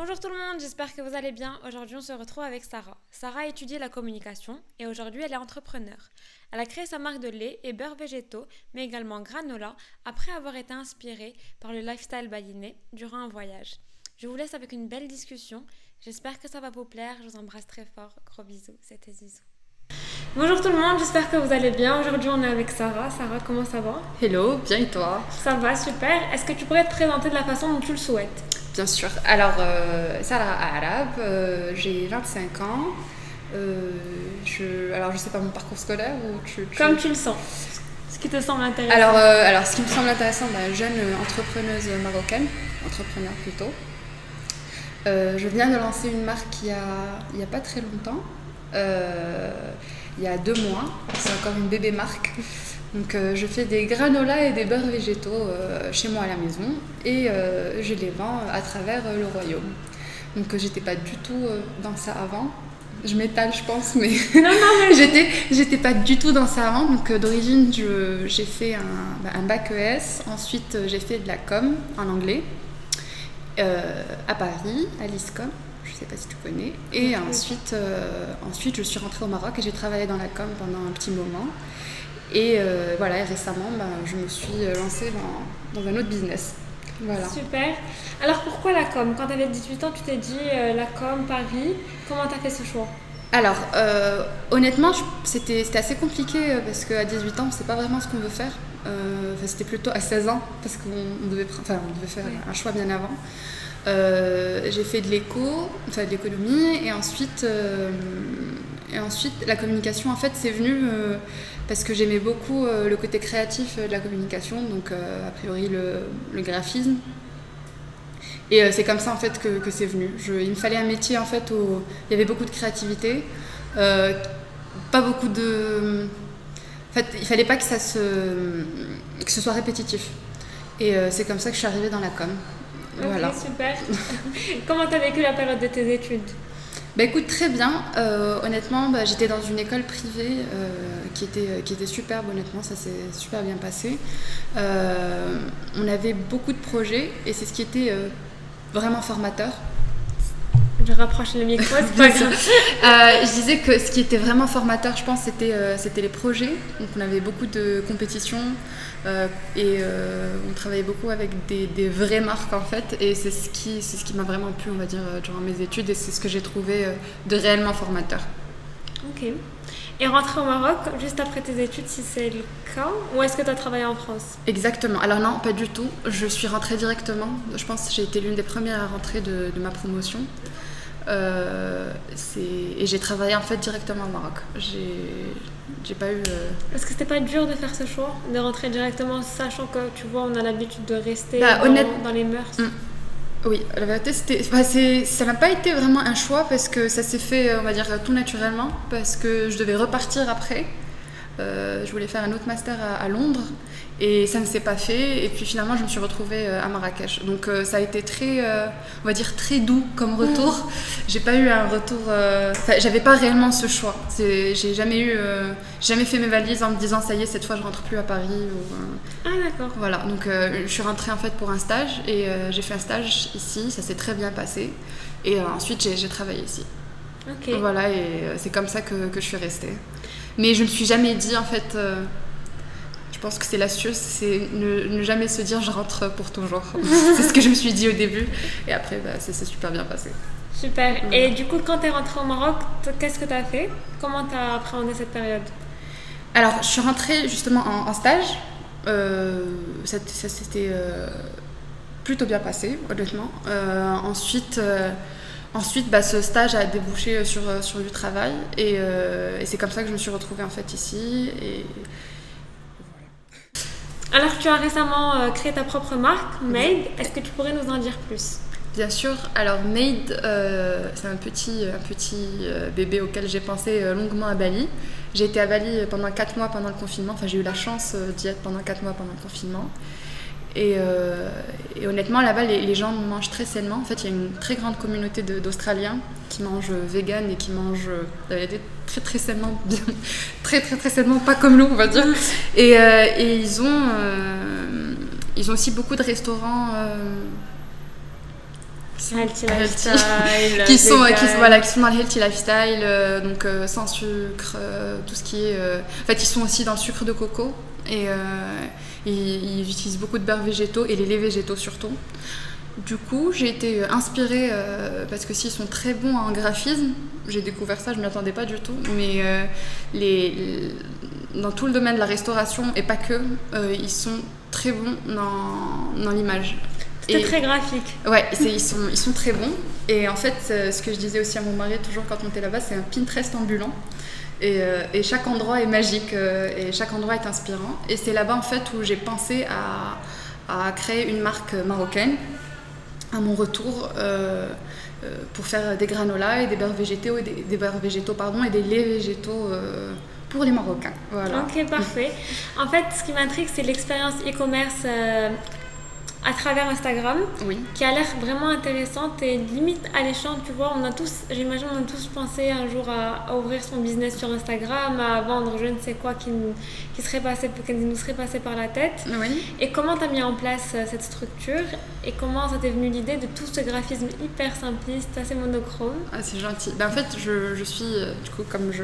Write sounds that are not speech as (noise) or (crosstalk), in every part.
Bonjour tout le monde, j'espère que vous allez bien. Aujourd'hui, on se retrouve avec Sarah. Sarah a étudié la communication et aujourd'hui, elle est entrepreneur. Elle a créé sa marque de lait et beurre végétaux, mais également granola, après avoir été inspirée par le lifestyle baliné durant un voyage. Je vous laisse avec une belle discussion. J'espère que ça va vous plaire. Je vous embrasse très fort. Gros bisous, c'était Zizou. Bonjour tout le monde, j'espère que vous allez bien. Aujourd'hui, on est avec Sarah. Sarah, comment ça va? Hello, bien et toi? Ça va, super. Est-ce que tu pourrais te présenter de la façon dont tu le souhaites? Bien sûr. Alors, euh, Sarah Arab, euh, j'ai 25 ans. Euh, je, alors, je sais pas mon parcours scolaire ou tu, Comme tu le sens. Ce qui te semble intéressant. Alors, euh, alors ce qui me semble intéressant, bah, jeune entrepreneuse marocaine, entrepreneur plutôt. Euh, je viens de lancer une marque il y a, il y a pas très longtemps, il y a deux mois. C'est encore une bébé marque. Donc euh, je fais des granolas et des beurres végétaux euh, chez moi à la maison et euh, je les vends à travers le royaume. Donc j'étais pas du tout dans ça avant. Je m'étale je pense mais (laughs) Non, non, mais (laughs) j'étais j'étais pas du tout dans ça avant. Donc d'origine j'ai fait un, bah, un bac ES, ensuite j'ai fait de la com en anglais à Paris, à l'ISCOM. Je sais pas si tu connais. Et ensuite, euh, ensuite, je suis rentrée au Maroc et j'ai travaillé dans la com pendant un petit moment. Et euh, voilà, et récemment, ben, je me suis lancée dans, dans un autre business. Voilà. Super. Alors pourquoi la com? Quand tu avais 18 ans, tu t'es dit euh, la com, Paris. Comment tu as fait ce choix? Alors, euh, honnêtement, c'était assez compliqué euh, parce qu'à 18 ans, on ne sait pas vraiment ce qu'on veut faire. Euh, enfin, c'était plutôt à 16 ans parce qu'on on devait, pr- enfin, on devait faire un choix bien avant. Euh, j'ai fait de l'éco, enfin de l'économie, et ensuite, euh, et ensuite la communication, en fait, c'est venu euh, parce que j'aimais beaucoup le côté créatif de la communication, donc a priori le, graphisme. Et c'est comme ça en fait que, que c'est venu. Il me fallait un métier en fait où il y avait beaucoup de créativité, euh, pas beaucoup de. En fait, il fallait pas que ça se, que ce soit répétitif. Et c'est comme ça que je suis arrivée dans la com. Voilà. Ok, super. (laughs) Comment tu as vécu la période de tes études Bah écoute, très bien. Euh, honnêtement, bah, j'étais dans une école privée euh, qui, était, qui était superbe, honnêtement, ça s'est super bien passé. Euh, on avait beaucoup de projets et c'est ce qui était euh, vraiment formateur. Je rapproche le micro, c'est pas (laughs) grave. Euh, je disais que ce qui était vraiment formateur, je pense, c'était euh, c'était les projets. Donc on avait beaucoup de compétitions euh, et euh, on travaillait beaucoup avec des, des vraies marques en fait. Et c'est ce qui, ce qui m'a vraiment plu, on va dire, euh, durant mes études et c'est ce que j'ai trouvé de réellement formateur. Ok. Et rentrer au Maroc juste après tes études, si c'est le cas, ou est-ce que tu as travaillé en France? Exactement. Alors non, pas du tout. Je suis rentrée directement. Je pense que j'ai été l'une des premières à rentrer de, de ma promotion. Euh, et j'ai travaillé en fait directement au Maroc. J'ai j'ai pas eu. euh, Est-ce que c'était pas dur de faire ce choix De rentrer directement, sachant que tu vois, on a l'habitude de rester Bah, dans, honnête- dans les mœurs Mm. Oui, la vérité, c'était, bah, c'est- ça n'a pas été vraiment un choix parce que ça s'est fait, on va dire, tout naturellement, parce que je devais repartir après. Euh, je voulais faire un autre master à, à Londres et ça ne s'est pas fait. Et puis finalement, je me suis retrouvée euh, à Marrakech. Donc euh, ça a été très, euh, on va dire, très doux comme retour. (laughs) J'ai pas eu un retour, enfin, j'avais pas réellement ce choix. J'ai jamais eu, jamais fait mes valises en me disant ça y est, cette fois je rentre plus à Paris. Ou, Ah d'accord. voilà, donc je suis rentrée en fait pour un stage et j'ai fait un stage ici, ça s'est très bien passé. Et ensuite j'ai travaillé ici. Ok. Voilà, et c'est comme ça que, que je suis restée. Mais je me suis jamais dit en fait, euh, je pense que c'est l'astuce, c'est ne, ne jamais se dire je rentre pour toujours. (laughs) c'est ce que je me suis dit au début et après bah, ça s'est super bien passé. Super. Et du coup, quand tu es rentrée au Maroc, qu'est-ce que tu as fait? Comment tu as appréhendé cette période? Alors, je suis rentrée justement en, en stage. Euh, ça ça s'était euh, plutôt bien passé, honnêtement. Ensuite, ensuite bah, ce stage a débouché sur, euh, sur du travail. Et, euh, et c'est comme ça que je me suis retrouvée en fait ici. Et Alors, tu as récemment euh, créé ta propre marque, Made. Est-ce que tu pourrais nous en dire plus? Bien sûr, alors Made, euh, c'est un petit, un petit euh, bébé auquel j'ai pensé euh, longuement à Bali. J'ai été à Bali pendant 4 mois pendant le confinement. Enfin, j'ai eu la chance euh, d'y être pendant 4 mois pendant le confinement. Et, euh, et honnêtement, là-bas, les, les gens mangent très sainement. En fait, il y a une très grande communauté d'Australiens qui mangent vegan et qui mangent euh, très très sainement, bien, (laughs) très très très sainement, pas comme nous, on va dire. Et, euh, et ils ont, ils ont aussi beaucoup de restaurants. euh, Healthy (laughs) lifestyle. (laughs) qui, sont, qui, sont, voilà, qui sont dans le healthy lifestyle, euh, donc euh, sans sucre, tout ce qui est. En fait, ils sont aussi dans le sucre de coco et ils, ils utilisent beaucoup de beurre végétaux et les laits végétaux surtout. Du coup, j'ai été inspirée euh, parce que s'ils sont très bons en graphisme, j'ai découvert ça, je ne m'y attendais pas du tout, mais euh, les, les- dans tout le domaine de la restauration et pas que, euh, ils sont très bons dans, dans l'image. C'était très graphique. Ouais, (laughs) ils sont, ils sont très bons. Et en fait, euh, ce que je disais aussi à mon mari toujours quand on était là-bas, c'est un Pinterest ambulant. Et, euh, et chaque endroit est magique euh, et chaque endroit est inspirant. Et c'est là-bas en fait où j'ai pensé à, créer une marque marocaine à mon retour euh, pour faire des granolas et des beurres végétaux et des, beurres végétaux pardon et des laits végétaux pour les Marocains. Ok, parfait. En fait, ce qui m'intrigue, c'est l'expérience e-commerce à travers Instagram, Oui. qui a l'air vraiment intéressante et limite alléchante, tu vois. On a tous, j'imagine, on a tous pensé un jour à, à ouvrir son business sur Instagram, à vendre je ne sais quoi qui, nous- qui, serait passé, qui nous serait passé par la tête. Oui. Et comment tu as mis en place euh, cette structure et comment ça t'est venu l'idée de tout ce graphisme hyper simpliste, assez monochrome? Ah, c'est gentil. Ben, en fait, je, je suis, euh, du coup, comme je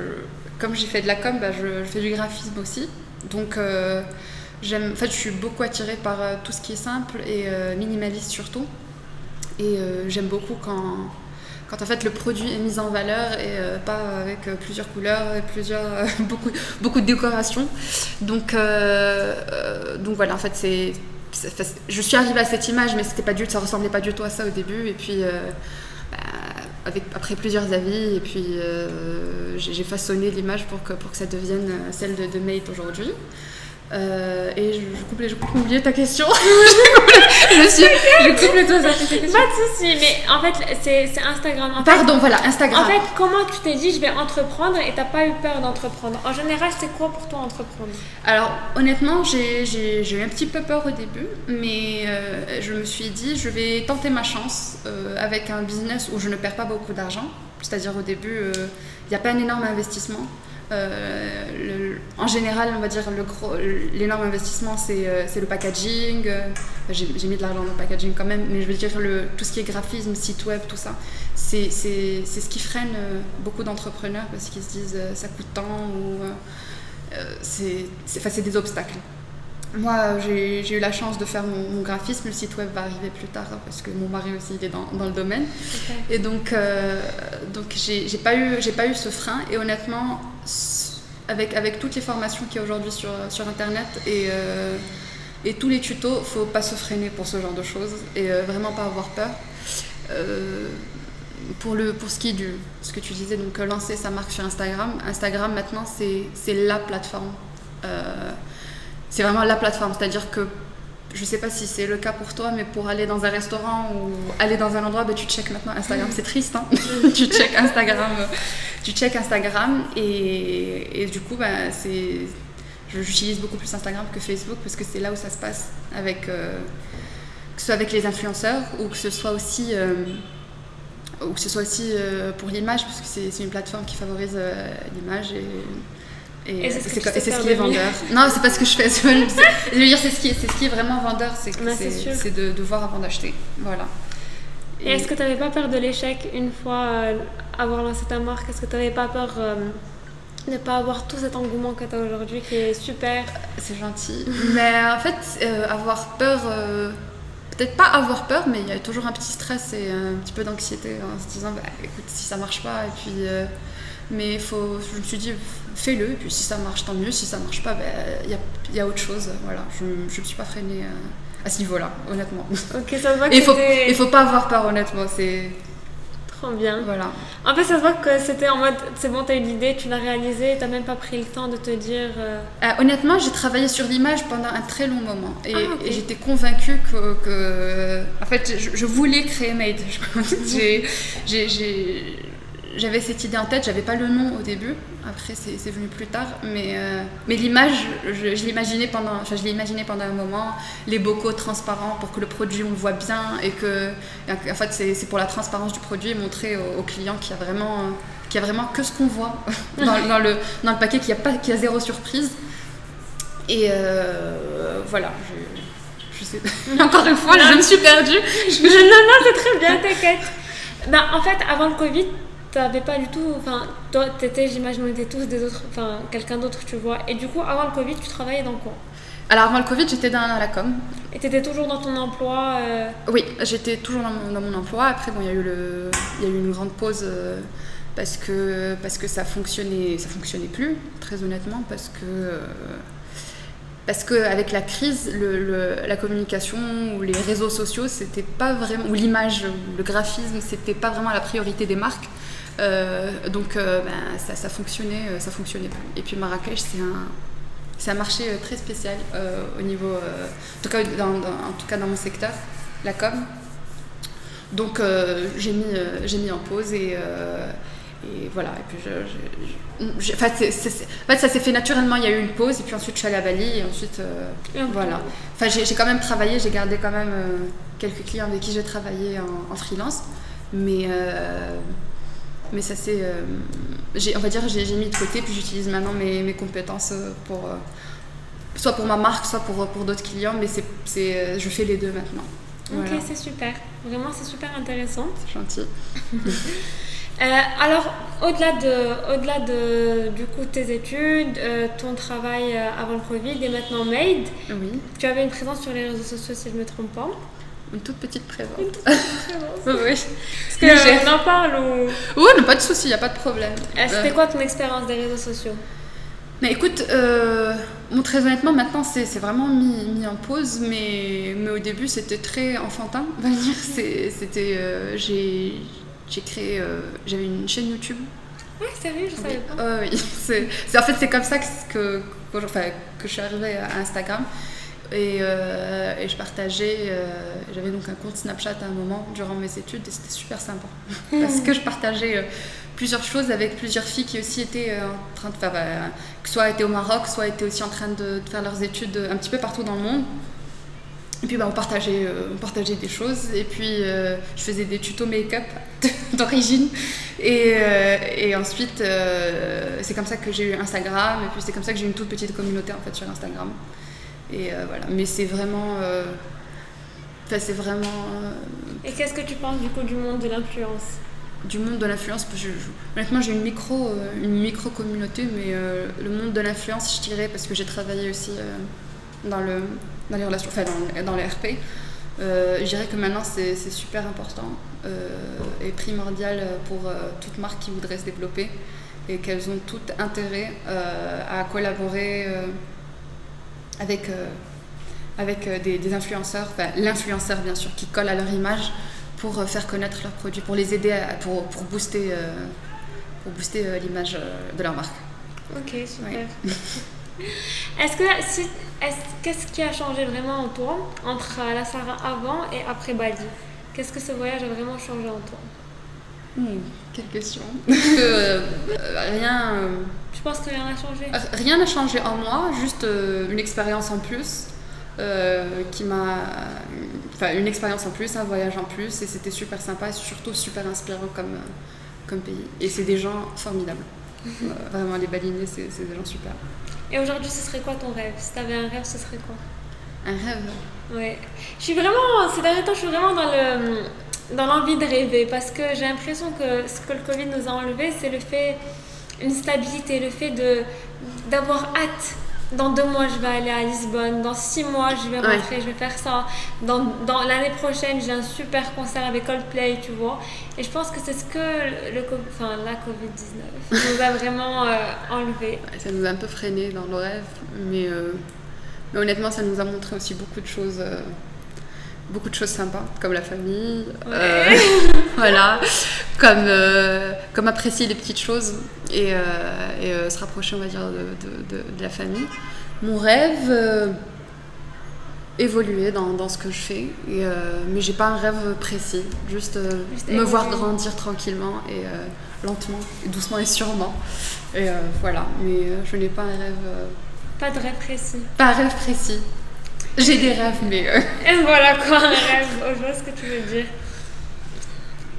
comme j'ai fait de la com, ben, je, je fais du graphisme aussi. Donc, euh, je suis beaucoup attirée par euh, tout ce qui est simple et euh, minimaliste surtout. Et euh, j'aime beaucoup quand, quand en fait le produit est mis en valeur et pas avec plusieurs couleurs et plusieurs, (laughs) beaucoup, beaucoup de décoration. Donc, donc voilà, en fait, c'est, je suis arrivée à cette image, mais c'était pas du, ça ressemblait pas du tout à ça au début. Et puis, bah, après plusieurs avis, et puis j'ai, façonné l'image pour que, pour que ça devienne celle de, de Mate aujourd'hui. Euh, et je, je coupe les- je coupe oublié ta question. (laughs) je me suis, je coupe les doigts à ta question. Pas de souci, mais en fait, c'est Instagram. En fait, Pardon, voilà, Instagram. En fait, comment tu t'es dit je vais entreprendre et t'as pas eu peur d'entreprendre? En général, c'est quoi pour toi entreprendre? Alors honnêtement, j'ai eu un petit peu peur au début, mais euh, je me suis dit, je vais tenter ma chance euh, avec un business où je ne perds pas beaucoup d'argent. C'est-à-dire au début, il n'y a pas un énorme investissement. Euh, en général, on va dire l'énorme investissement, c'est euh, le packaging. Euh, J'ai mis de l'argent dans le packaging quand même, mais je veux dire tout ce qui est graphisme, site web, tout ça, c'est ce qui freine beaucoup d'entrepreneurs parce qu'ils se disent ça coûte tant ou euh, c'est des obstacles. Moi, j'ai eu la chance de faire mon, mon graphisme. Le site web va arriver plus tard parce que mon mari aussi il est dans, dans le domaine. Et donc, euh, donc j'ai pas, eu- j'ai pas eu ce frein. Et honnêtement, avec, avec toutes les formations qu'il y a aujourd'hui sur, sur Internet et, euh, et tous les tutos, faut pas se freiner pour ce genre de choses et euh, vraiment pas avoir peur. Euh, pour, le, pour ce qui est du ce que tu disais, donc lancer sa marque sur Instagram, Instagram maintenant c'est c'est la plateforme. C'est vraiment la plateforme, c'est-à-dire que je sais pas si c'est le cas pour toi, mais pour aller dans un restaurant ou aller dans un endroit, ben, tu checkes maintenant Instagram. C'est triste, hein (laughs) tu checkes Instagram, euh, tu Instagram et, et du coup, ben, c'est, j'utilise beaucoup plus Instagram que Facebook parce que c'est là où ça se passe avec, euh, que ce soit avec les influenceurs ou que ce soit aussi, euh, ou que ce soit aussi euh, pour l'image parce que c'est, une plateforme qui favorise l'image et et, Et c'est ce que tu sais c'est ce qui est vendeur. Non, c'est pas ce que je fais. (laughs) Je veux dire, c'est ce qui est, ce qui est vraiment vendeur, c'est de, de voir avant d'acheter. Voilà. Et est-ce que tu n'avais pas peur de l'échec une fois euh, avoir lancé ta marque? Est-ce que tu n'avais pas peur euh, de ne pas avoir tout cet engouement que tu as aujourd'hui qui est super? C'est gentil. Mais en fait, euh, avoir peur, euh, peut-être pas avoir peur, mais il y a toujours un petit stress et un petit peu d'anxiété en se disant, bah, écoute, si ça marche pas, et puis. euh, mais faut, je me suis dit, fais-le, et puis si ça marche, tant mieux. Si ça marche pas, bah, il y, a, y a autre chose. Voilà, je ne me suis pas freinée euh, à ce niveau-là, honnêtement. Ok, ça Et il faut, faut pas avoir peur, honnêtement. C'est. Trop bien. Voilà. En fait, ça se voit que c'était en mode c'est bon, tu as eu l'idée, tu l'as réalisée, tu même pas pris le temps de te dire. euh, Euh, honnêtement, j'ai travaillé sur l'image pendant un très long moment et, Ah, et j'étais convaincue que, que- en fait, je, je voulais créer Made. (laughs) J'ai- J'avais cette idée en tête, j'avais pas le nom au début. Après, c'est venu plus tard, mais euh, mais l'image, je, je l'imaginais pendant, je l'ai imaginé pendant un moment. Les bocaux transparents pour que le produit on le voit bien et que, en fait, c'est pour la transparence du produit et montrer au, au client qu'il y a vraiment, euh, y a vraiment que ce qu'on voit dans, le dans le paquet, qu'il y a y a zéro surprise. Et euh, voilà, je, Je sais. Encore une fois, je me suis perdue. non, non, c'est très bien, t'inquiète. Ben, en fait, avant le Covid, t'avais pas du tout. Enfin, toi, t'étais, j'imagine, on était tous des autres. Enfin, quelqu'un d'autre, tu vois. Et du coup, avant le Covid, tu travaillais dans quoi? Alors, avant le Covid, j'étais dans la com. Et t'étais toujours dans ton emploi euh, Oui, j'étais toujours dans mon, dans mon emploi. Après, bon, il y, a eu le, il y a eu une grande pause. euh, parce que, parce que ça fonctionnait, ça fonctionnait plus, très honnêtement, parce que euh, parce qu'avec la crise, la communication ou les réseaux sociaux, c'était pas vraiment, ou l'image, le graphisme, c'était pas vraiment la priorité des marques. Euh, donc euh, ben, ça, fonctionnait, euh, ça fonctionnait plus. Et puis Marrakech, c'est un, c'est un marché très spécial au niveau, en, tout cas, dans, dans- en tout cas dans mon secteur, la com. Donc j'ai mis, j'ai mis en pause et, et voilà. Et puis je, je- je- j'ai- enfin, en fait, ça s'est fait naturellement. Il y a eu une pause et puis ensuite je suis allée à Bali et ensuite euh, et voilà. Enfin, j'ai quand même travaillé, j'ai gardé quand même euh, quelques clients avec qui j'ai travaillé en, en freelance, mais euh, mais ça c'est, on va dire, j'ai mis de côté puis j'utilise maintenant mes, mes compétences pour soit pour ma marque, soit pour pour d'autres clients, mais c'est, c'est, je fais les deux maintenant. Ok, Voilà. c'est super. Vraiment, c'est super intéressant. C'est gentil. (laughs) Euh, alors, au-delà de, au-delà de du coup tes études, euh, ton travail euh, avant le Covid et maintenant Made, Oui, tu avais une présence sur les réseaux sociaux si je ne me trompe pas. une toute petite présence. Parce (laughs) Oui, oui. que Légère. on en parle ou? Oui, non, pas de souci, il n'y a pas de problème. Euh, C'était Euh, quoi ton expérience des réseaux sociaux? Mais écoute, euh, bon, très honnêtement, maintenant c'est c'est vraiment mis, mis en pause, mais, mais au début c'était très enfantin, on va dire. C'est- C'était, euh, j'ai j'ai créé, euh, j'avais une chaîne YouTube. Ouais, sérieux, je savais pas. Euh, oui, (laughs) c'est en fait c'est comme ça que, que, que, enfin, que je suis arrivée à Instagram. Et, euh, et je partageais, euh, j'avais donc un compte Snapchat à un moment durant mes études et c'était super sympa. Parce que je partageais plusieurs choses avec plusieurs filles qui aussi étaient en train de faire, soit étaient au Maroc, soit étaient aussi en train de, de faire leurs études un petit peu partout dans le monde. Et puis bah, on, partageait, euh, on partageait des choses et puis euh, je faisais des tutos make-up (laughs) d'origine. Et, euh, et ensuite, c'est comme ça que j'ai eu Instagram et puis c'est comme ça que j'ai eu une toute petite communauté en fait sur Instagram. Et voilà, mais c'est vraiment. Enfin, c'est vraiment Et qu'est-ce que tu penses du coup du monde de l'influence? Du monde de l'influence. que je- honnêtement, j'ai une micro, une micro communauté, mais le monde de l'influence, je dirais, parce que j'ai travaillé aussi dans, le, dans les relations, enfin dans, dans les RP. euh, je dirais que maintenant c'est c'est super important euh, et primordial pour euh, toute marque qui voudrait se développer et qu'elles ont tout intérêt euh, à collaborer euh, avec, avec des, des influenceurs, enfin l'influenceur bien sûr, qui colle à leur image pour faire connaître leurs produits, pour les aider, à- pour, pour booster, pour booster l'image de leur marque. Ok, super. (laughs) Est-ce que si, qu'est-ce qui a changé vraiment en toi entre la Sarah avant et après Bali? Qu'est-ce que ce voyage a vraiment changé en toi? Hmm, quelle question. (laughs) Euh, euh, rien, euh, Je pense que rien n'a changé. rien n'a changé en moi, juste euh, une expérience en plus. euh, qui m'a enfin une expérience en plus un voyage en plus et c'était super sympa et surtout super inspirant comme euh, comme pays. Et c'est des gens formidables. (laughs) Euh, vraiment les balinais c'est des gens super Et aujourd'hui, ce serait quoi ton rêve? Si t'avais un rêve, ce serait quoi? Un rêve? Ouais. Je suis vraiment, ces derniers temps, je suis vraiment dans le dans l'envie de rêver parce que j'ai l'impression que ce que le Covid nous a enlevé, c'est le fait, une stabilité, le fait de d'avoir hâte. Dans deux mois, je vais aller à Lisbonne. Dans six mois, je vais Ouais. rentrer, je vais faire ça. Dans, dans l'année prochaine, j'ai un super concert avec Coldplay, tu vois. Et je pense que c'est ce que le, enfin, la Covid-19 nous a vraiment euh, enlevé. Ça nous a un peu freiné dans nos rêves mais, euh, mais honnêtement ça nous a montré aussi beaucoup de choses euh, beaucoup de choses sympas comme la famille euh, (laughs) voilà comme comme apprécier les petites choses et, euh, et, euh, se rapprocher on va dire de, de- de- de la famille mon rêve euh, évoluer dans, dans ce que je fais et, euh, mais j'ai pas un rêve précis juste, euh, Juste me voir grandir tranquillement et euh, lentement et doucement et sûrement et voilà mais je n'ai pas un rêve Pas de rêve précis. pas un rêve précis j'ai des rêves mais Et voilà quoi, un rêve. Oh, je vois ce que tu veux dire.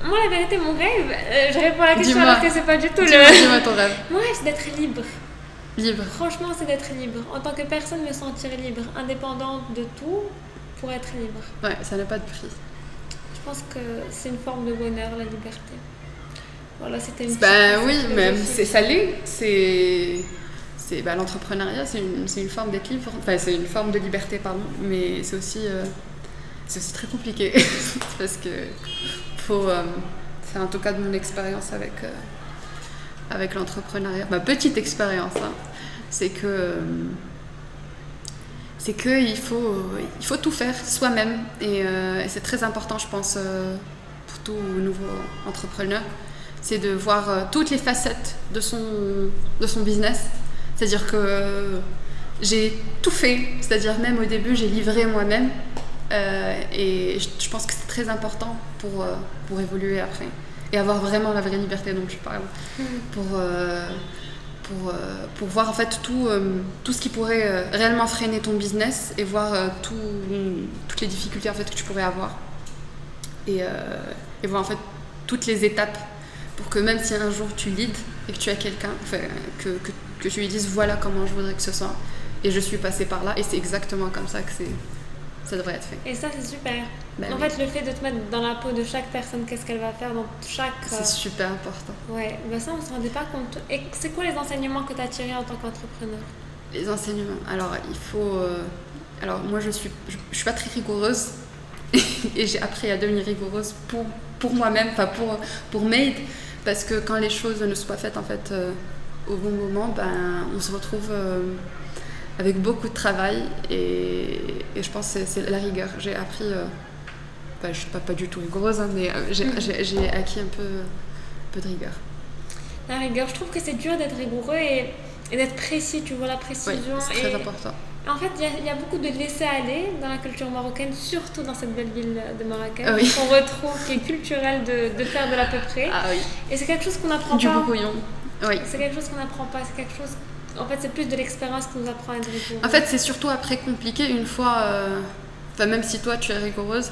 Moi, la vérité, mon rêve, euh, je réponds à la question alors que c'est pas du tout le. (laughs) ton rêve Mon rêve, c'est d'être libre. libre Franchement, c'est d'être libre. En tant que personne, me sentir libre, indépendante de tout. pour être libre. Ouais, ça n'a pas de prix. Je pense que c'est une forme de bonheur, la liberté. Voilà, c'était une Ben oui, même c'est salé, c'est c'est bah, l'entrepreneuriat, c'est une, une, forme d'être libre, enfin c'est une forme de liberté pardon, mais c'est aussi euh, c'est aussi très compliqué (laughs) parce que euh, c'est en tout cas de mon expérience avec euh, avec l'entrepreneuriat, ma petite expérience, hein, c'est que c'est qu'il faut, il faut tout faire soi-même. Et, et c'est très important, je pense, pour tout nouveau entrepreneur c'est de voir euh, toutes les facettes de son, de son business. C'est-à-dire que j'ai tout fait, c'est-à-dire même au début, j'ai livré moi-même. Euh, et je, pense que c'est très important pour, euh, pour évoluer après. Et avoir vraiment la vraie liberté dont tu parles. Mm. Pour, pour, pour voir en fait tout, tout ce qui pourrait réellement freiner ton business et voir tout, toutes les difficultés en fait, que tu pourrais avoir. Et, et voir en fait toutes les étapes pour que même si un jour tu leads et que tu as quelqu'un, que, que, que, tu lui dises voilà comment je voudrais que ce soit, et je suis passée par là, et c'est exactement comme ça que c'est, ça devrait être fait. Et ça, c'est super. Ben en fait, le fait de te mettre dans la peau de chaque personne, qu'est-ce qu'elle va faire dans chaque. C'est euh, super important. Ouais, ben ça, on se rendait pas compte. Et c'est quoi les enseignements que tu as tirés en tant qu'entrepreneur? Les enseignements. Alors, il faut. Euh, alors, moi, je suis, je, je suis pas très rigoureuse. (laughs) et j'ai appris à devenir rigoureuse pour, pour moi-même, pas pour, pour Made. Parce que quand les choses ne sont pas faites en fait euh, au bon moment, ben, on se retrouve euh, avec beaucoup de travail et, je pense que c'est la rigueur. J'ai appris, euh, ben, je ne suis pas, pas du tout rigoureuse, hein, mais mm. j'ai acquis un peu, peu de rigueur. La rigueur, je trouve que c'est dur d'être rigoureux et, d'être précis, tu vois, la précision. c'est très important. En fait, il y, a beaucoup de laisser-aller dans la culture marocaine, surtout dans cette belle ville de Marrakech, ah qu'on retrouve, qui est culturel de, faire de l'à peu près. Ah, oui. Et c'est quelque chose qu'on apprend du pas. Du bouillon. Oui. C'est quelque chose qu'on n'apprend pas. C'est quelque chose. En fait, c'est plus de l'expérience qui nous apprend à être rigoureux. En fait, c'est surtout après compliqué une fois. Euh, enfin, même si toi, tu es rigoureuse.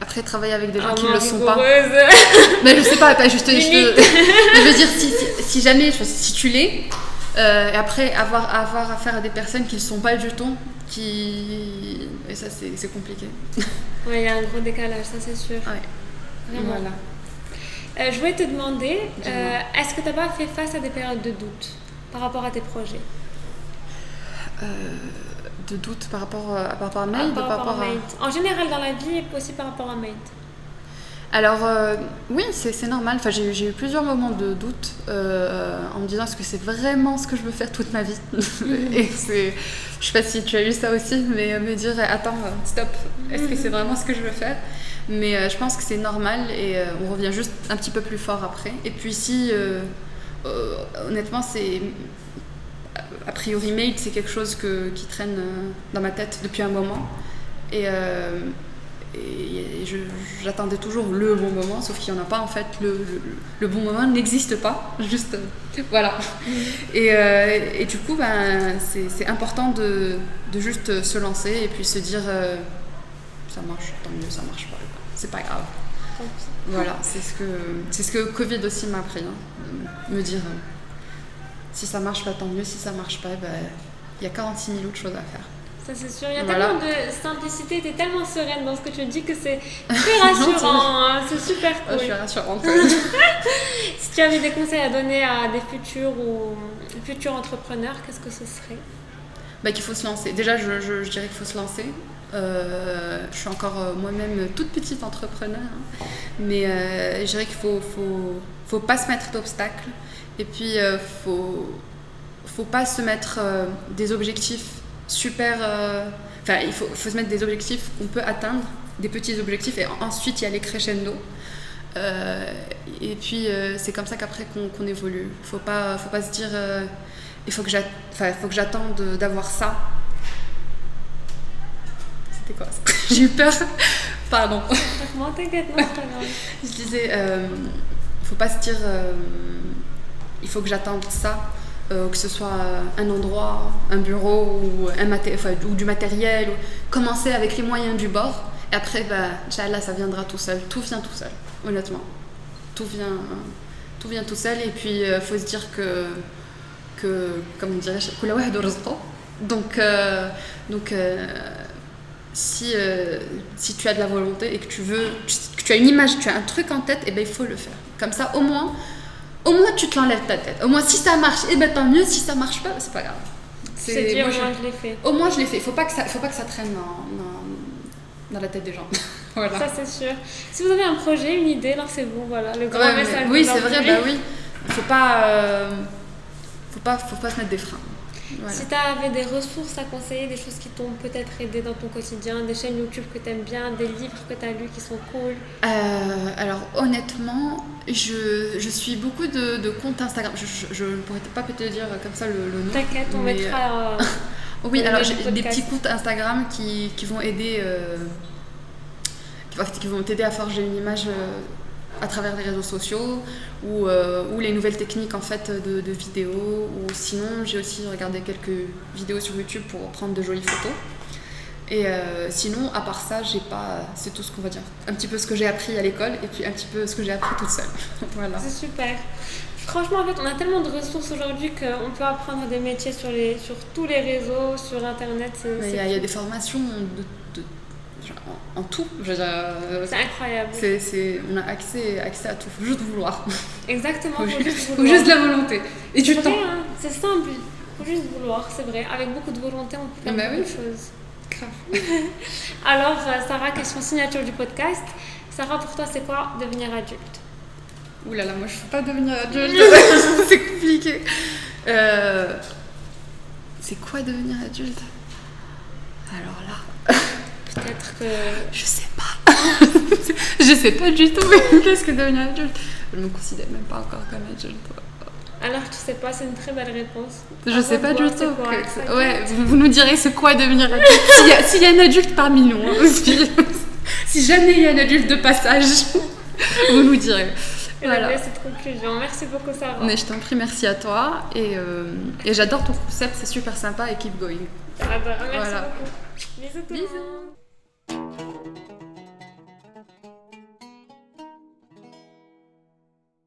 Après, travailler avec des gens qui ne le sont pas. (laughs) mais je sais pas, pas juste. Je, (laughs) je, veux dire, si, si jamais, si tu l'es, euh, et après, avoir, avoir affaire à des personnes qui ne sont pas du tout, qui... et ça, c'est compliqué. (laughs) Oui, il y a un gros décalage, ça c'est sûr. Ouais. Vraiment. Voilà. Euh, je voulais te demander, euh, est-ce que tu n'as pas fait face à des périodes de doute? Par rapport à tes projets De doute par rapport à, par rapport à Maid par, rapport, à, En général dans la vie et aussi par rapport à Maid alors euh, oui, c'est normal. Enfin, j'ai eu plusieurs moments de doute euh, en me disant est-ce que c'est vraiment ce que je veux faire toute ma vie (laughs) Et c'est, je sais pas si tu as eu ça aussi, mais me dire attends, stop, est-ce que c'est vraiment ce que je veux faire? Mais euh, je pense que c'est normal et on revient juste un petit peu plus fort après. Et puis si, honnêtement, c'est a priori mail, c'est quelque chose que, qui traîne dans ma tête depuis un moment. Et et j'attendais toujours le bon moment, sauf qu'il n'y en a pas en fait. Le, le, bon moment n'existe pas, juste euh, voilà. Et, euh, et, du coup, ben, c'est important de, de, juste se lancer et puis se dire euh, ça marche, tant mieux, ça marche pas, c'est pas grave. Voilà, c'est ce que c'est ce que Covid aussi m'a appris, hein, me dire si ça marche pas, tant mieux, si ça marche pas, ben, il y a 46 000 autres choses à faire. Ça, c'est sûr. Il y a tellement de simplicité, tu es tellement sereine dans ce que tu dis que c'est (laughs) très rassurant. Hein. C'est super cool. je suis rassurante. (laughs) si tu avais des conseils à donner à des futurs ou futurs entrepreneurs, qu'est-ce que ce serait? Bah, Qu'il faut se lancer. Déjà, je, dirais qu'il faut se lancer. Euh, je suis encore euh, moi-même toute petite entrepreneur, hein. mais euh, je dirais qu'il faut, faut, pas se mettre d'obstacles et puis il faut, faut pas se mettre des objectifs super. Enfin, il faut, se mettre des objectifs qu'on peut atteindre, des petits objectifs, et ensuite y aller crescendo. Et puis c'est comme ça qu'après qu'on évolue. Faut pas, faut pas se dire il faut que j'attende d'avoir ça. C'était quoi ça? (laughs) J'ai eu peur. Pardon. t'inquiète, non, (laughs) Je disais, faut pas se dire il faut que j'attende ça euh, que ce soit un endroit, un bureau ou, un ou du matériel. Commencer avec les moyens du bord. Et après, bah, Inch'Allah, ça viendra tout seul. Tout vient tout seul, honnêtement. Tout vient, tout vient tout seul. Et puis, il euh, faut se dire que, que comme on dirait, donc, euh, donc si, euh, si tu as de la volonté et que tu veux, que tu as une image, tu as un truc en tête, et ben il faut le faire. Comme ça, au moins, au moins tu te l'enlèves ta tête. Au moins, si ça marche, et ben tant mieux. Si ça marche pas, c'est pas grave. C'est dire, au moins je, l'ai fait. Au moins je l'ai fait. Il faut pas que ça, faut pas que ça traîne dans, dans, la tête des gens. (laughs) voilà. Ça c'est sûr. Si vous avez un projet, une idée, lancez-vous. Voilà, le grand message. Oui, c'est vrai. Bah oui. Faut pas, euh, faut pas, faut pas se mettre des freins. Si tu avais des ressources à conseiller, des choses qui t'ont peut-être aidé dans ton quotidien, des chaînes YouTube que tu aimes bien, des livres que tu as lus qui sont cool euh, Alors honnêtement, je, je, suis beaucoup de, de comptes Instagram. Je ne pourrais pas te dire comme ça le, nom. T'inquiète, on mettra... Euh, (laughs) oui, alors j'ai des petits comptes Instagram qui, qui vont aider... Euh, qui vont t'aider à forger une image à travers les réseaux sociaux ou, euh, ou, les nouvelles techniques en fait de, de vidéos ou sinon j'ai aussi regardé quelques vidéos sur YouTube pour prendre de jolies photos. Et euh, sinon à part ça j'ai pas c'est tout ce qu'on va dire. Un petit peu ce que j'ai appris à l'école et puis un petit peu ce que j'ai appris toute seule. (laughs) Voilà. C'est super. Franchement en fait on a tellement de ressources aujourd'hui qu'on peut apprendre des métiers sur les sur tous les réseaux sur internet il y, a des formations de en, tout. Euh, c'est incroyable. C'est, on a accès, accès à tout. Faut juste vouloir. Exactement. Faut, juste, faut juste la volonté. Et du temps. Hein, c'est simple. Faut juste vouloir, c'est vrai. Avec beaucoup de volonté, on peut faire bah beaucoup de choses. (laughs) Alors, euh, Sarah, question signature du podcast. Sarah, pour toi, c'est quoi devenir adulte? Ouh là là, moi je ne peux pas devenir (laughs) adulte. (laughs) c'est compliqué. Euh, c'est quoi devenir adulte? Alors là. Peut-être que. Je sais pas. (laughs) je sais pas du tout (laughs) qu'est-ce que devenir adulte? Je me considère même pas encore comme adulte. Alors tu sais pas, c'est une très belle réponse. Je sais pas du tout. ouais, vous, nous direz c'est quoi devenir adulte. S'il y, a un adulte parmi nous, hein, (laughs) si, jamais il y a un adulte de passage, vous nous direz. Voilà. cette conclusion. Merci beaucoup Sarah. Mais je t'en prie, merci à toi. Et, euh, et j'adore ton concept, c'est super sympa et keep going. Ah bah, merci beaucoup. Bisous tout monde. Thank you.